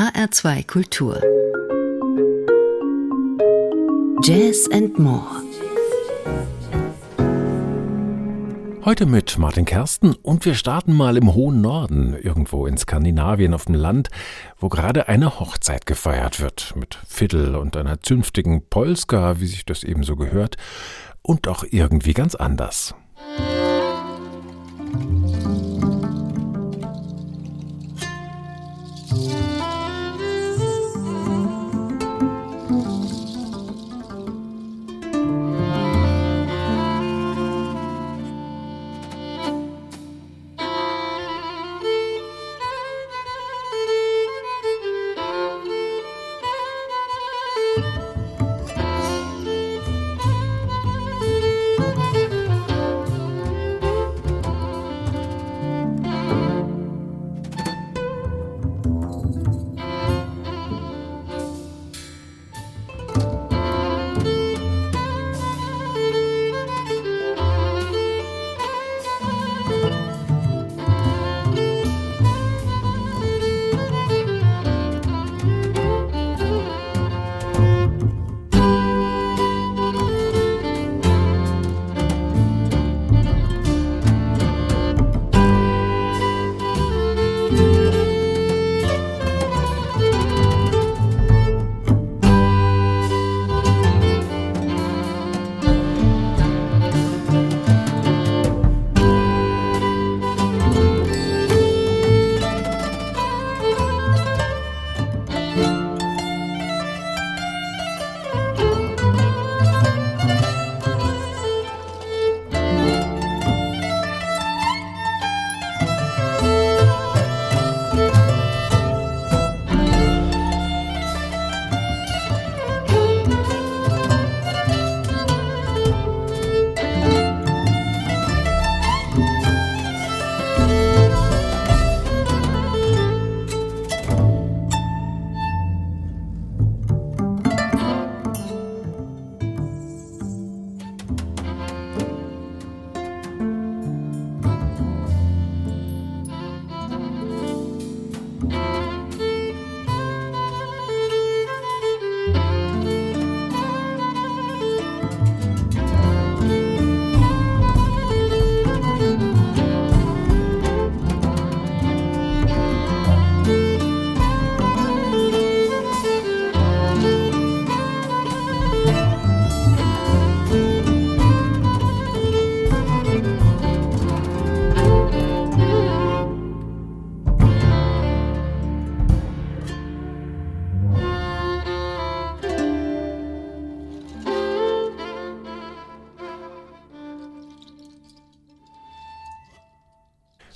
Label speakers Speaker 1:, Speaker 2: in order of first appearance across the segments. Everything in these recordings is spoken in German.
Speaker 1: HR2 Kultur. Jazz and More.
Speaker 2: Heute mit Martin Kersten und wir starten mal im hohen Norden, irgendwo in Skandinavien auf dem Land, wo gerade eine Hochzeit gefeiert wird, mit Fiddle und einer zünftigen Polska, wie sich das ebenso gehört, und auch irgendwie ganz anders.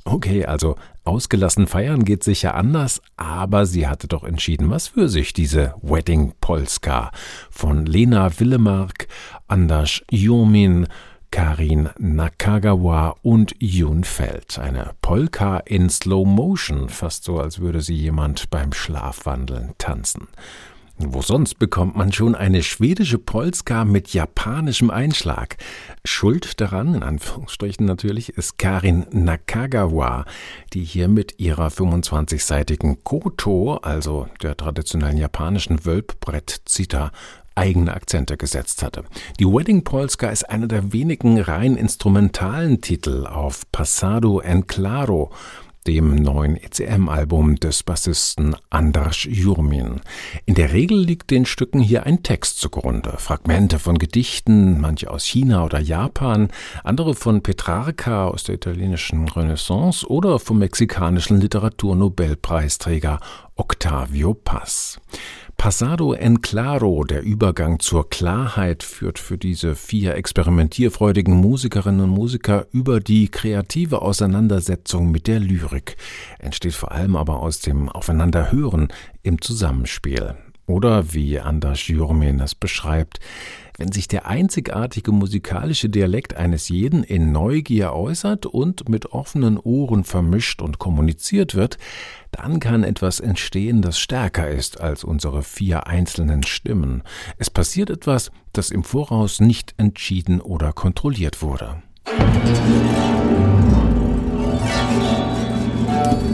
Speaker 2: Okay, also ausgelassen feiern geht sicher anders, aber sie hatte doch entschieden was für sich, diese Wedding Polska von Lena Willemark, Anders Jomin, Karin Nakagawa und Jun Feld. Eine Polka in Slow Motion, fast so, als würde sie jemand beim Schlafwandeln tanzen. Wo sonst bekommt man schon eine schwedische Polska mit japanischem Einschlag? Schuld daran, in Anführungsstrichen natürlich, ist Karin Nakagawa, die hier mit ihrer 25-seitigen Koto, also der traditionellen japanischen Wölbbrett-Zither, eigene Akzente gesetzt hatte. Die Wedding Polska ist einer der wenigen rein instrumentalen Titel auf Passado en Claro, dem neuen ECM-Album des Bassisten Andras Jurmin. In der Regel liegt den Stücken hier ein Text zugrunde. Fragmente von Gedichten, manche aus China oder Japan, andere von Petrarca aus der italienischen Renaissance oder vom mexikanischen Literaturnobelpreisträger Octavio Paz. Passado en Claro, der Übergang zur Klarheit, führt für diese vier experimentierfreudigen Musikerinnen und Musiker über die kreative Auseinandersetzung mit der Lyrik, entsteht vor allem aber aus dem Aufeinanderhören im Zusammenspiel. Oder wie Anders Jurmin es beschreibt, wenn sich der einzigartige musikalische Dialekt eines jeden in Neugier äußert und mit offenen Ohren vermischt und kommuniziert wird, dann kann etwas entstehen, das stärker ist als unsere vier einzelnen Stimmen. Es passiert etwas, das im Voraus nicht entschieden oder kontrolliert wurde. Musik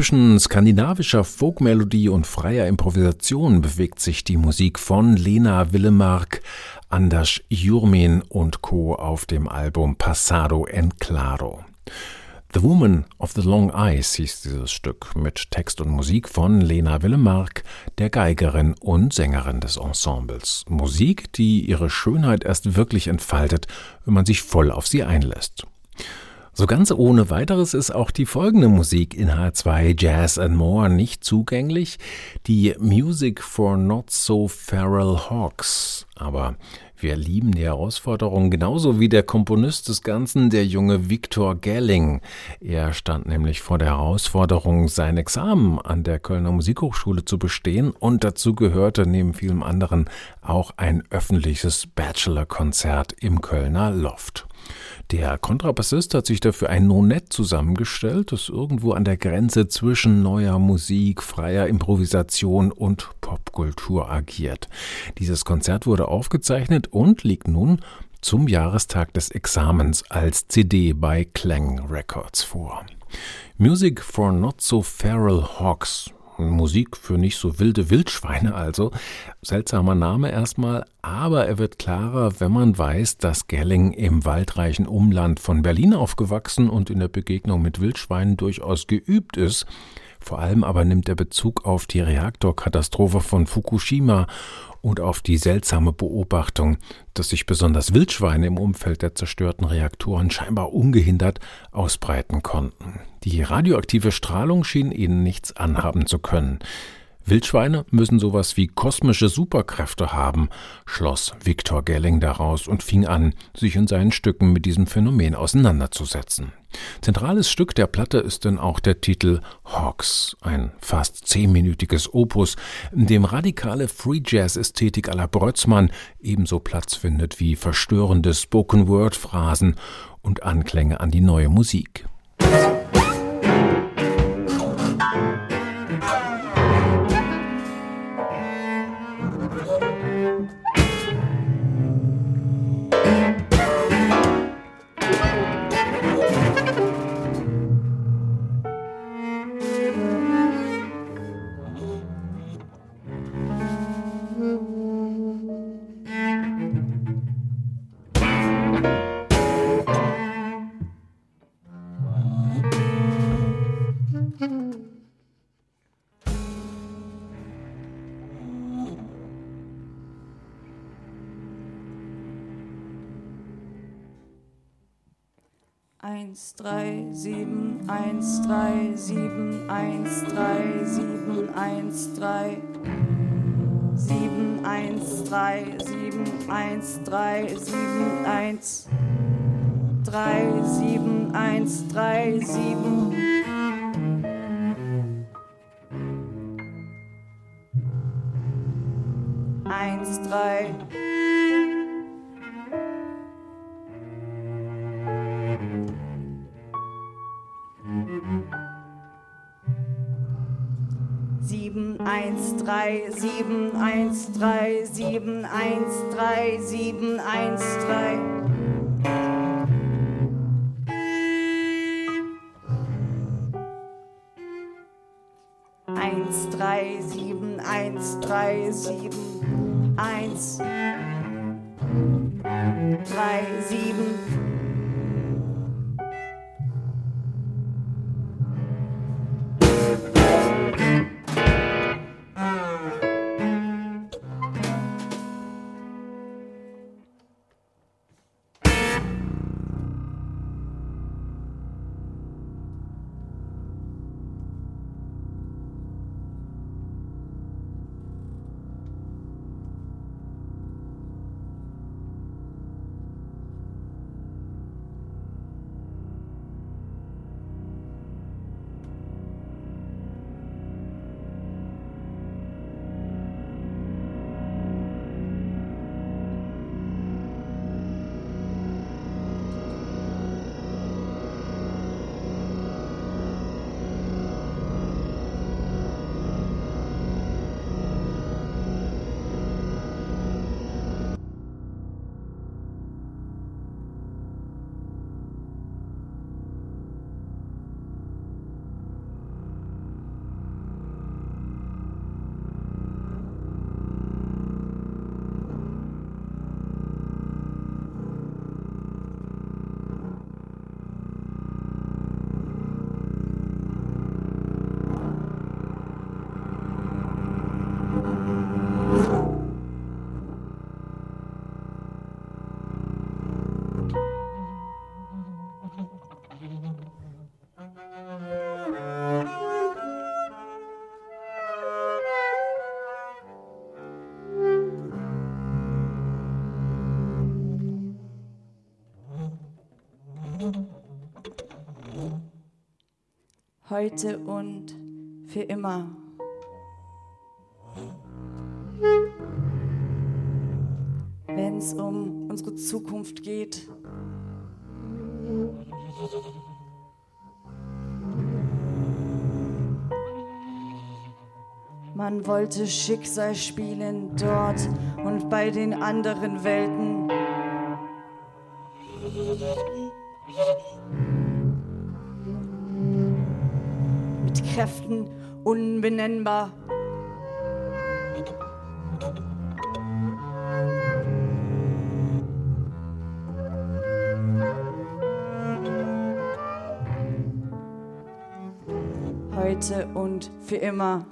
Speaker 2: Zwischen skandinavischer Folkmelodie und freier Improvisation bewegt sich die Musik von Lena Willemark, Anders Jurmin und Co. auf dem Album Passado en Claro. The Woman of the Long Eyes hieß dieses Stück mit Text und Musik von Lena Willemark, der Geigerin und Sängerin des Ensembles. Musik, die ihre Schönheit erst wirklich entfaltet, wenn man sich voll auf sie einlässt. So ganz ohne weiteres ist auch die folgende Musik in H2 Jazz and More nicht zugänglich, die Music for Not So Feral Hawks. Aber wir lieben die Herausforderung genauso wie der Komponist des Ganzen, der junge Viktor Gelling. Er stand nämlich vor der Herausforderung, sein Examen an der Kölner Musikhochschule zu bestehen und dazu gehörte neben vielem anderen auch ein öffentliches Bachelorkonzert im Kölner Loft. Der Kontrabassist hat sich dafür ein Nonett zusammengestellt, das irgendwo an der Grenze zwischen neuer Musik, freier Improvisation und Popkultur agiert. Dieses Konzert wurde aufgezeichnet und liegt nun zum Jahrestag des Examens als CD bei Clang Records vor. Music for Not So Feral Hawks Musik für nicht so wilde Wildschweine also. Seltsamer Name erstmal, aber er wird klarer, wenn man weiß, dass Gelling im waldreichen Umland von Berlin aufgewachsen und in der Begegnung mit Wildschweinen durchaus geübt ist. Vor allem aber nimmt er Bezug auf die Reaktorkatastrophe von Fukushima und auf die seltsame Beobachtung, dass sich besonders Wildschweine im Umfeld der zerstörten Reaktoren scheinbar ungehindert ausbreiten konnten. Die radioaktive Strahlung schien ihnen nichts anhaben zu können. Wildschweine müssen sowas wie kosmische Superkräfte haben, schloss Viktor Gelling daraus und fing an, sich in seinen Stücken mit diesem Phänomen auseinanderzusetzen. Zentrales Stück der Platte ist denn auch der Titel Hawks, ein fast zehnminütiges Opus, in dem radikale Free Jazz Ästhetik à la Brötzmann ebenso Platz findet wie verstörende Spoken Word Phrasen und Anklänge an die neue Musik.
Speaker 3: 1, 3, 7, 1, 3, 7, 1, 3, 7, 1, 3. 7, 1, 3, 7, 1, 3, 7, 1, 3, 7, 1, 3, 7. Eins, drei. Drei sieben eins drei sieben eins drei sieben eins drei. eins drei sieben eins drei sieben eins drei sieben heute und für immer. Wenn es um unsere Zukunft geht. Man wollte Schicksal spielen dort und bei den anderen Welten. Unbenennbar. Heute und für immer.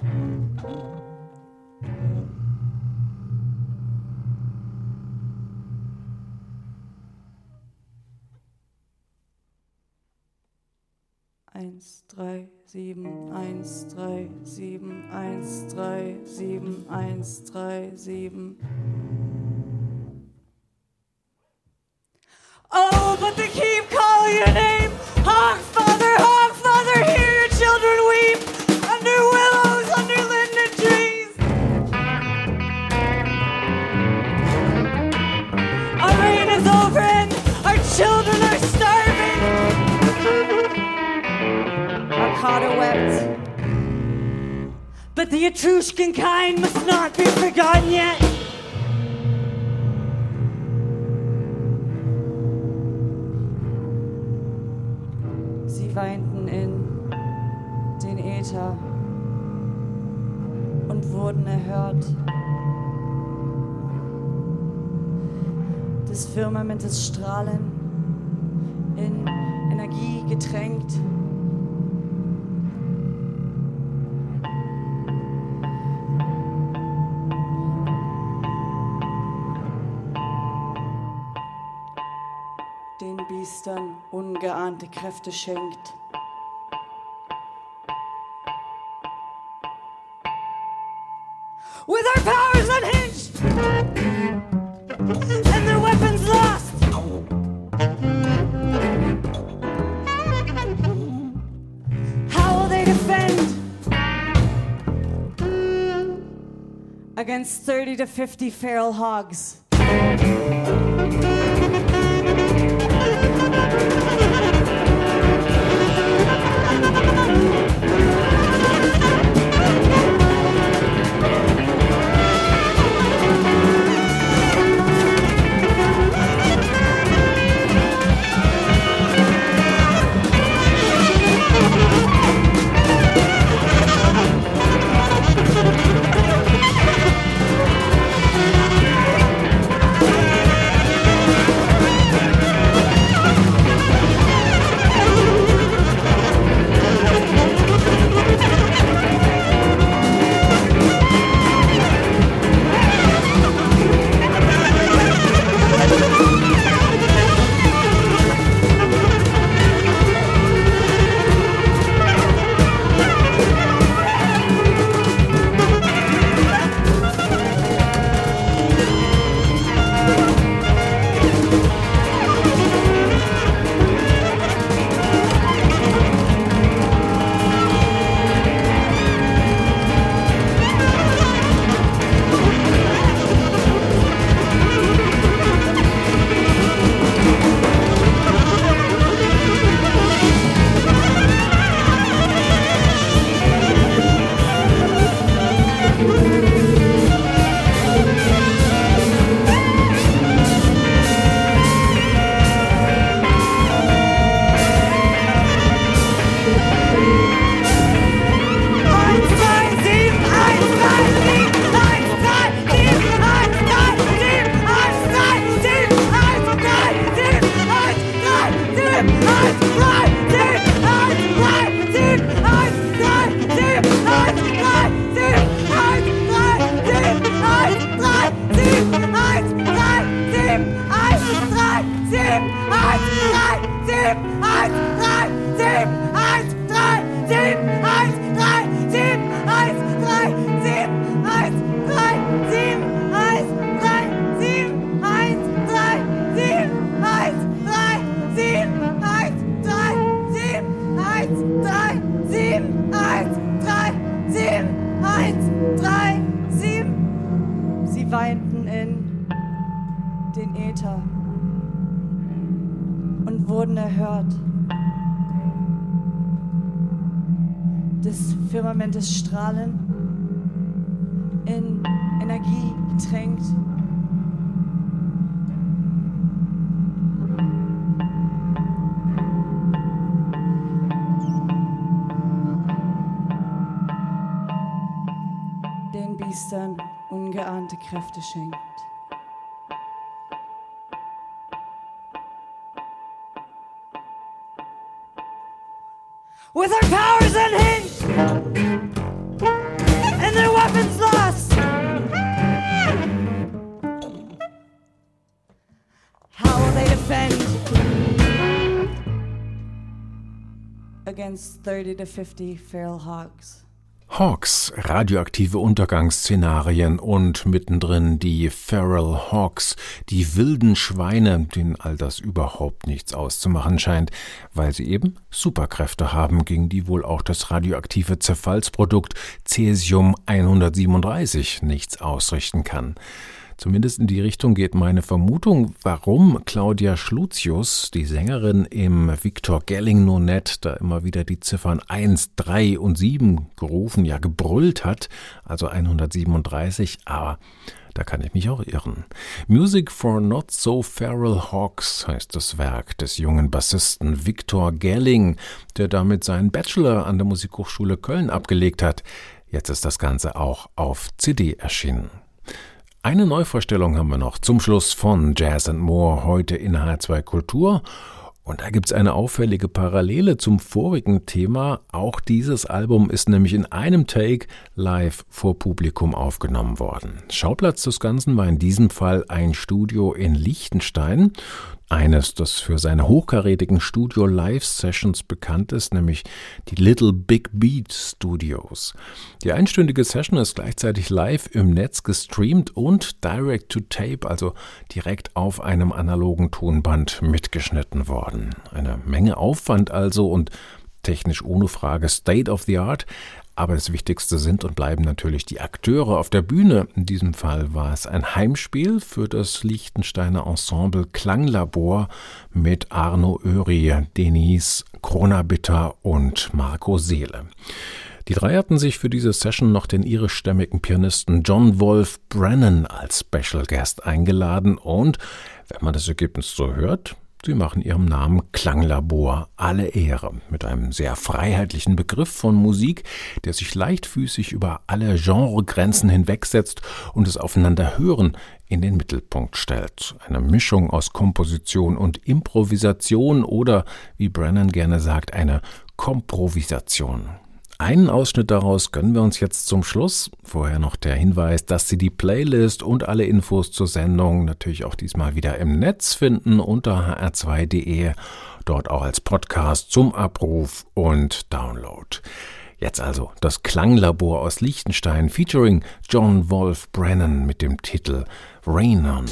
Speaker 3: Sieben, eins, drei, sieben, eins, drei, sieben, eins, drei, sieben. Oh, but they keep calling your name. Arcada wept. But the Etruscan kind must not be forgotten yet. Sie weinten in den Äther und wurden erhört. Des Firmamentes Strahlen in Energie getränkt. Ungeahnte Kräfte schenkt. With our powers unhinged and their weapons lost. How will they defend against 30 to 50 feral hogs? Drei, sieben. Sie weinten in den Äther und wurden erhört. des Firmamentes strahlen, in Energie getränkt.
Speaker 4: Priestern ungeahnte Kräfte schenkt.
Speaker 3: with our powers unhinged and their weapons lost. How will they defend
Speaker 4: against 30 to 50 feral hogs?
Speaker 2: Hawks, radioaktive Untergangsszenarien und mittendrin die Feral Hawks, die wilden Schweine, denen all das überhaupt nichts auszumachen scheint, weil sie eben Superkräfte haben, gegen die wohl auch das radioaktive Zerfallsprodukt Cäsium 137 nichts ausrichten kann. Zumindest in die Richtung geht meine Vermutung, warum Claudia Schlutius, die Sängerin im Victor Gelling Nonett, da immer wieder die Ziffern 1, 3 und 7 gerufen, ja gebrüllt hat, also 137, aber da kann ich mich auch irren. Music for Not So Feral Hawks heißt das Werk des jungen Bassisten Victor Gelling, der damit seinen Bachelor an der Musikhochschule Köln abgelegt hat. Jetzt ist das Ganze auch auf CD erschienen. Eine Neuvorstellung haben wir noch zum Schluss von Jazz and More heute in H2 Kultur. Und da gibt es eine auffällige Parallele zum vorigen Thema. Auch dieses Album ist nämlich in einem Take live vor Publikum aufgenommen worden. Schauplatz des Ganzen war in diesem Fall ein Studio in Liechtenstein. Eines, das für seine hochkarätigen Studio-Live-Sessions bekannt ist, nämlich die Little Big Beat Studios. Die einstündige Session ist gleichzeitig live im Netz gestreamt und direct to tape, also direkt auf einem analogen Tonband mitgeschnitten worden. Eine Menge Aufwand also und technisch ohne Frage State of the Art, aber das Wichtigste sind und bleiben natürlich die Akteure auf der Bühne. In diesem Fall war es ein Heimspiel für das Liechtensteiner Ensemble Klanglabor mit Arno Öri, Denise Kronabitter und Marco Seele. Die drei hatten sich für diese Session noch den irischstämmigen Pianisten John Wolf Brennan als Special Guest eingeladen und, wenn man das Ergebnis so hört, Sie machen ihrem Namen Klanglabor alle Ehre, mit einem sehr freiheitlichen Begriff von Musik, der sich leichtfüßig über alle Genregrenzen hinwegsetzt und das Aufeinanderhören in den Mittelpunkt stellt. Eine Mischung aus Komposition und Improvisation oder, wie Brennan gerne sagt, eine Komprovisation. Einen Ausschnitt daraus gönnen wir uns jetzt zum Schluss. Vorher noch der Hinweis, dass Sie die Playlist und alle Infos zur Sendung natürlich auch diesmal wieder im Netz finden unter hr2.de, dort auch als Podcast zum Abruf und Download. Jetzt also das Klanglabor aus Liechtenstein featuring John Wolf Brennan mit dem Titel Rain On.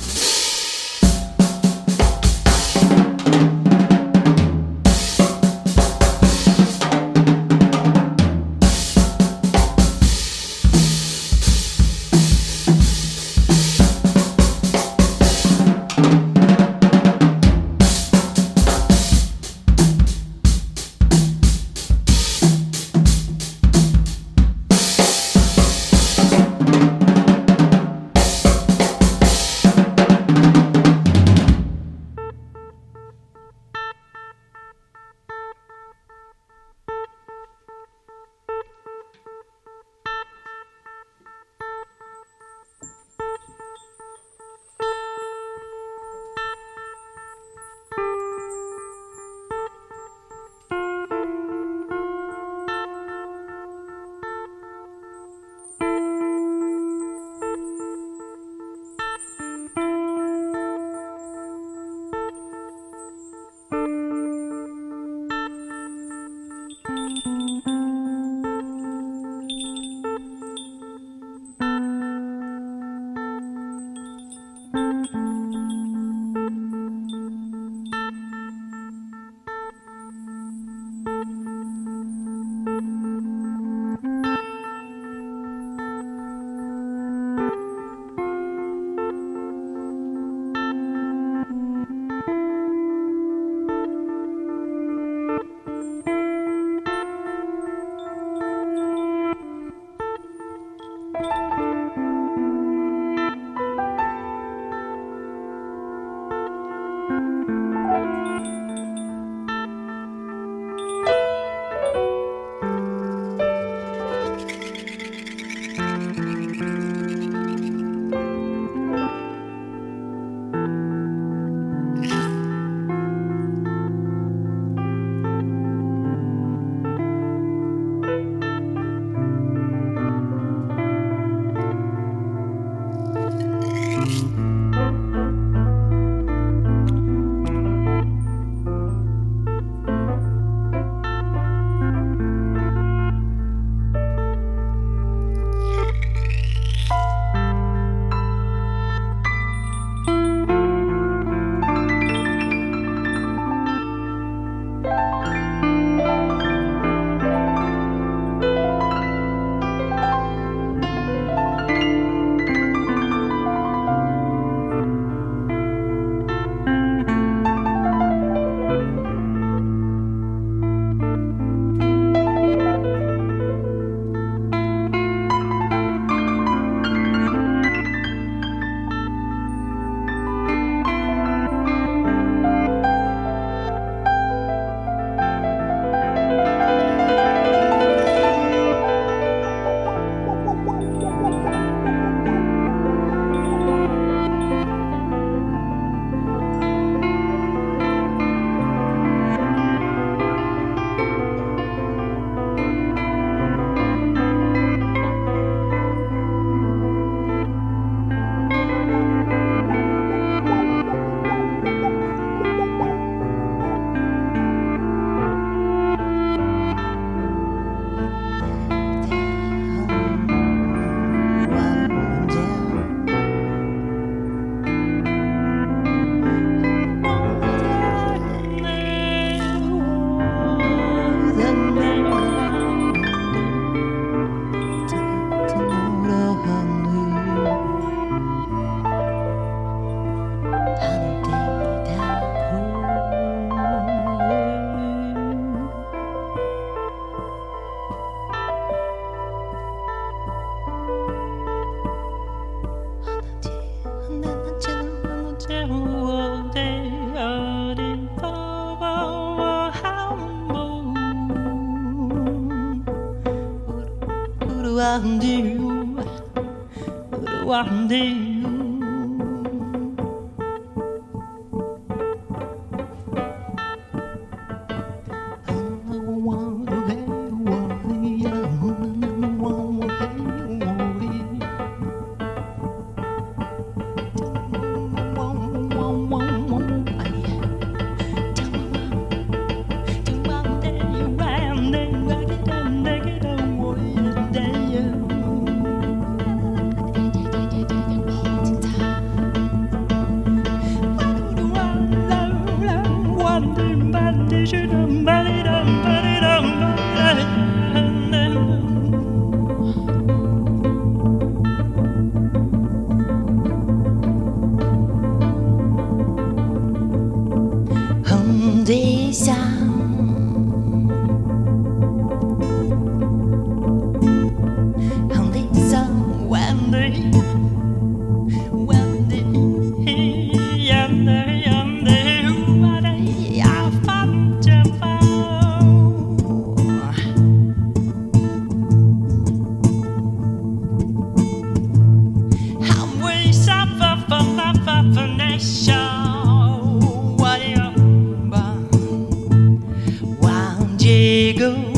Speaker 5: Diego.